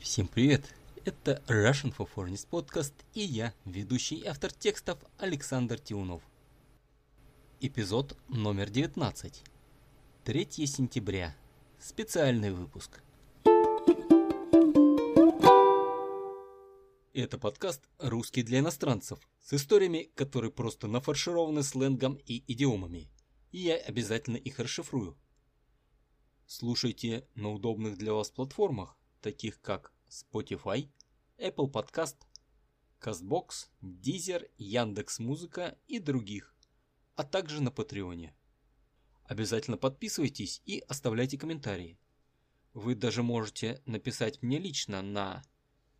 Всем привет! Это Russian for Foreigners подкаст и я, ведущий автор текстов Александр Тиунов. Эпизод номер 19. 3 сентября. Специальный выпуск. Это подкаст «Русский для иностранцев» с историями, которые просто нафаршированы сленгом и идиомами. И я обязательно их расшифрую. Слушайте на удобных для вас платформах, таких как Spotify, Apple Podcast, CastBox, Deezer, Яндекс.Музыка и других, а также на Патреоне. Обязательно подписывайтесь и оставляйте комментарии. Вы даже можете написать мне лично на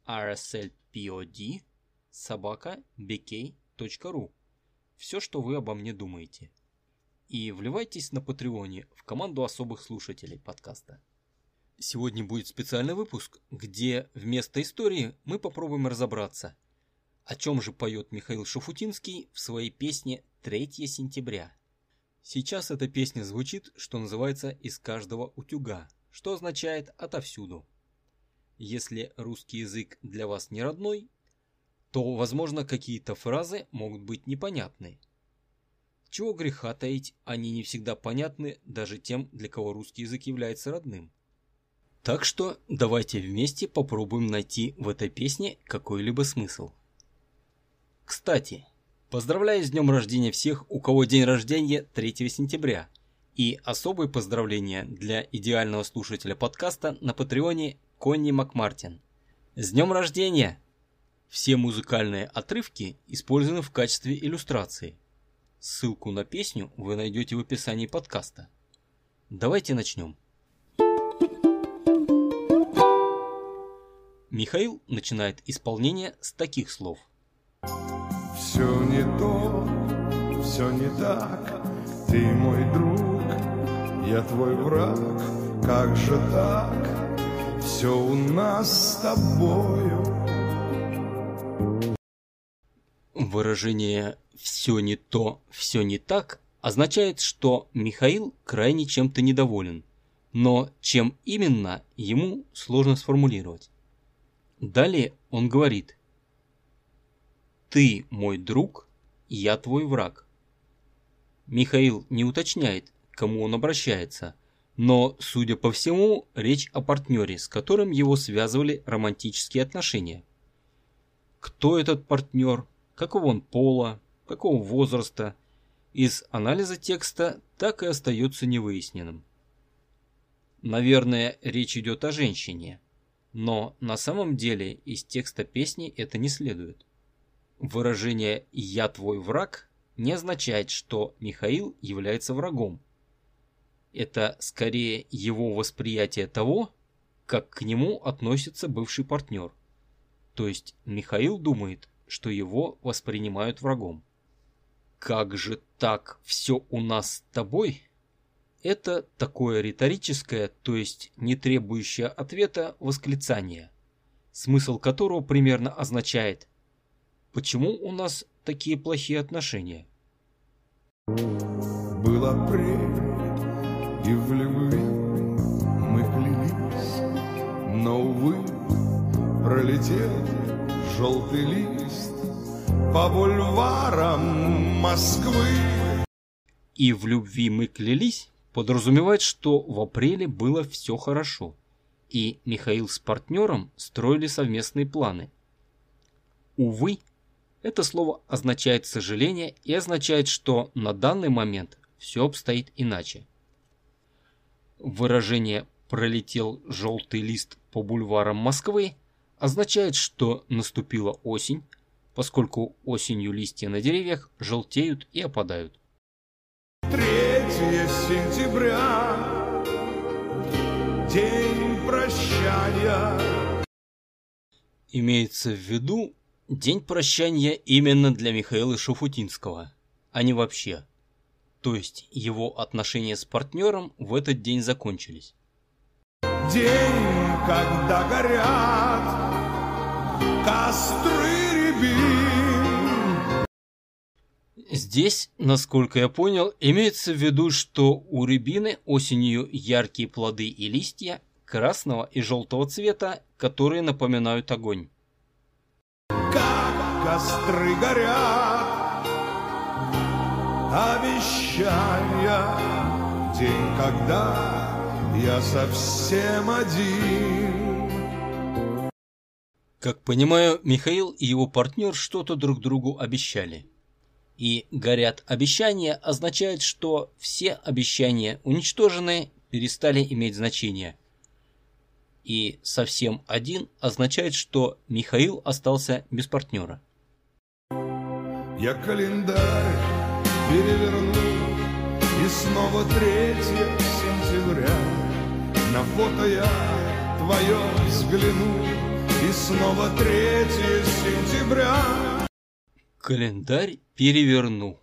rslpod собака bk.ru все, что вы обо мне думаете. И вливайтесь на Патреоне в команду особых слушателей подкаста. Сегодня будет специальный выпуск, где вместо истории мы попробуем разобраться, о чем же поет Михаил Шафутинский в своей песне «3 сентября». Сейчас эта песня звучит, что называется, из каждого утюга, что означает «отовсюду». Если русский язык для вас не родной, то, возможно, какие-то фразы могут быть непонятны. Чего греха таить, они не всегда понятны даже тем, для кого русский язык является родным. Так что давайте вместе попробуем найти в этой песне какой-либо смысл. Кстати, поздравляю с днем рождения всех, у кого день рождения 3 сентября. И особые поздравления для идеального слушателя подкаста на патреоне Конни Макмартин. С днем рождения! Все музыкальные отрывки использованы в качестве иллюстрации. Ссылку на песню вы найдете в описании подкаста. Давайте начнем. Михаил начинает исполнение с таких слов. Все не то, все не так, ты мой друг, я твой враг, как же так, все у нас с тобою. Выражение «все не то, все не так» означает, что Михаил крайне чем-то недоволен, но чем именно ему сложно сформулировать. Далее он говорит «Ты мой друг, я твой враг». Михаил не уточняет, к кому он обращается, но, судя по всему, речь о партнере, с которым его связывали романтические отношения. Кто этот партнер, какого он пола, какого возраста, из анализа текста так и остается невыясненным. Наверное, речь идет о женщине – но на самом деле из текста песни это не следует. Выражение «я твой враг» не означает, что Михаил является врагом. Это скорее его восприятие того, как к нему относится бывший партнер. То есть Михаил думает, что его воспринимают врагом. «Как же так все у нас с тобой?» Это такое риторическое, то есть не требующее ответа восклицание, смысл которого примерно означает «Почему у нас такие плохие отношения?» Был апрель, и в львы мы клялись, но, увы, пролетел желтый лист по бульварам Москвы. И в любви мы клялись, подразумевает, что в апреле было все хорошо, и Михаил с партнером строили совместные планы. Увы, это слово означает сожаление и означает, что на данный момент все обстоит иначе. Выражение «пролетел желтый лист по бульварам Москвы» означает, что наступила осень, поскольку осенью листья на деревьях желтеют и опадают. 3 сентября, день прощания. Имеется в виду день прощания именно для Михаила Шуфутинского, а не вообще. То есть его отношения с партнером в этот день закончились. День, когда горят костры рябин. Здесь, насколько я понял, имеется в виду, что у рябины осенью яркие плоды и листья, красного и желтого цвета, которые напоминают огонь. Как костры горят, обещания, день, когда я совсем один. Как понимаю, Михаил и его партнер что-то друг другу обещали. И «горят обещания» означает, что все обещания уничтожены, перестали иметь значение. И совсем один означает, что Михаил остался без партнера. Я календарь переверну И снова 3 сентября На фото я твое взгляну И снова 3 сентября Календарь переверну.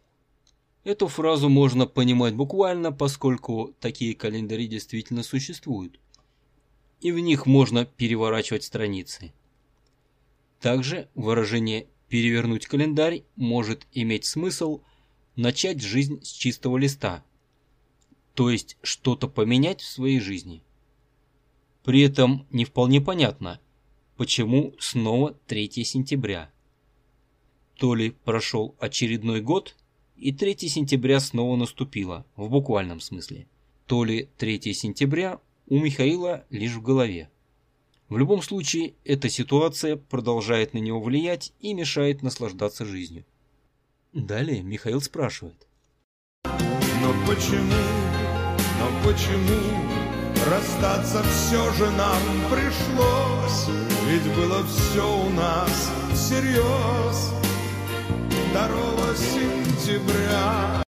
Эту фразу можно понимать буквально, поскольку такие календари действительно существуют. И в них можно переворачивать страницы. Также выражение «перевернуть календарь» может иметь смысл начать жизнь с чистого листа, то есть что-то поменять в своей жизни. При этом не вполне понятно, почему снова 3 сентября. То ли прошел очередной год, и 3 сентября снова наступило, в буквальном смысле, то ли 3 сентября у Михаила лишь в голове. В любом случае, эта ситуация продолжает на него влиять и мешает наслаждаться жизнью. Далее Михаил спрашивает. Но почему, но почему Расстаться все же нам пришлось Ведь было все у нас всерьез 2 сентября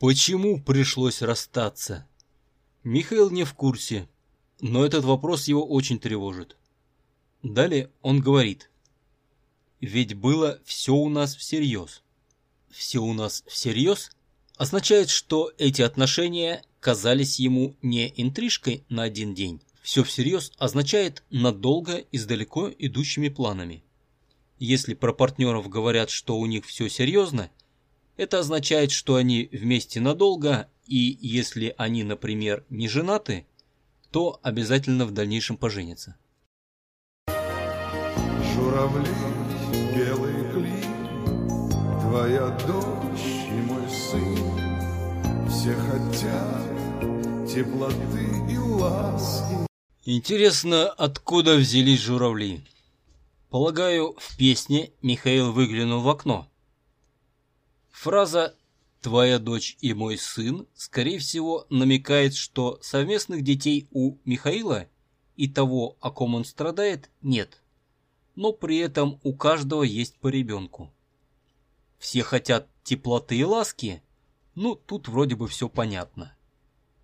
Почему пришлось расстаться? Михаил не в курсе, но этот вопрос его очень тревожит. Далее он говорит. Ведь было все у нас всерьез. Все у нас всерьез означает, что эти отношения казались ему не интрижкой на один день. Все всерьез означает надолго и с далеко идущими планами. Если про партнеров говорят, что у них все серьезно, это означает, что они вместе надолго, и если они, например, не женаты, то обязательно в дальнейшем поженятся. Журавли, белый клин Твоя дочь и мой сын Все хотят теплоты и ласки Интересно, откуда взялись журавли? Полагаю, в песне Михаил выглянул в окно. Фраза «твоя дочь и мой сын» скорее всего намекает, что совместных детей у Михаила и того, о ком он страдает, нет. Но при этом у каждого есть по ребенку. Все хотят теплоты и ласки, ну тут вроде бы все понятно.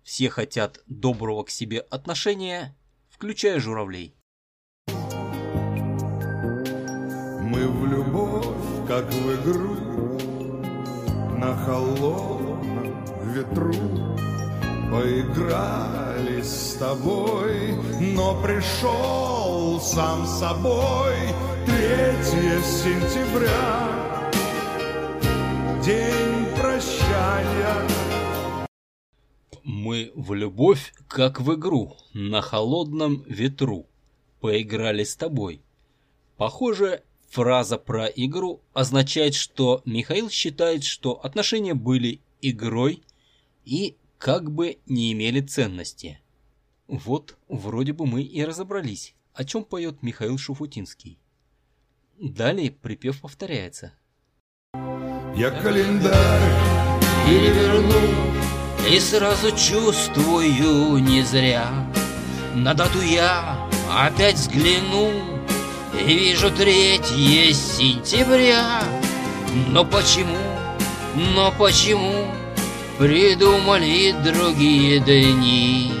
Все хотят доброго к себе отношения, включая журавлей. Мы в любовь, как в игру На холодном ветру Поиграли с тобой Но пришел сам собой 3 сентября День прощания Мы в любовь, как в игру, на холодном ветру. Поиграли с тобой. Похоже, фраза про игру означает, что Михаил считает, что отношения были игрой и как бы не имели ценности. Вот вроде бы мы и разобрались, о чем поет Михаил Шуфутинский. Далее припев повторяется. Я календарь переверну И сразу чувствую не зря На дату я опять взгляну вижу третье сентября. Но почему, но почему Придумали другие дни?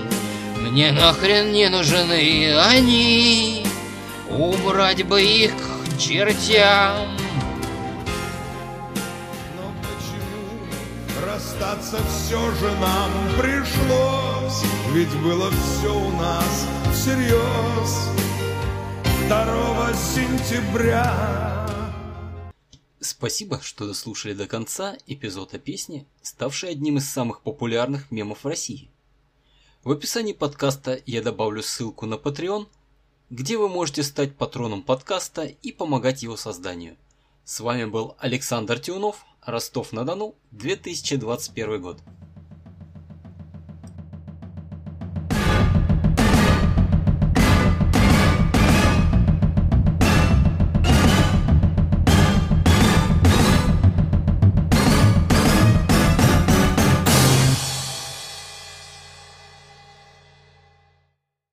Мне нахрен не нужны они. Убрать бы их к чертям. Но почему расстаться все же нам пришлось? Ведь было все у нас всерьез 2 сентября Спасибо, что дослушали до конца эпизод о песне, ставшей одним из самых популярных мемов в России. В описании подкаста я добавлю ссылку на Patreon, где вы можете стать патроном подкаста и помогать его созданию. С вами был Александр Тюнов, Ростов-на-Дону, 2021 год.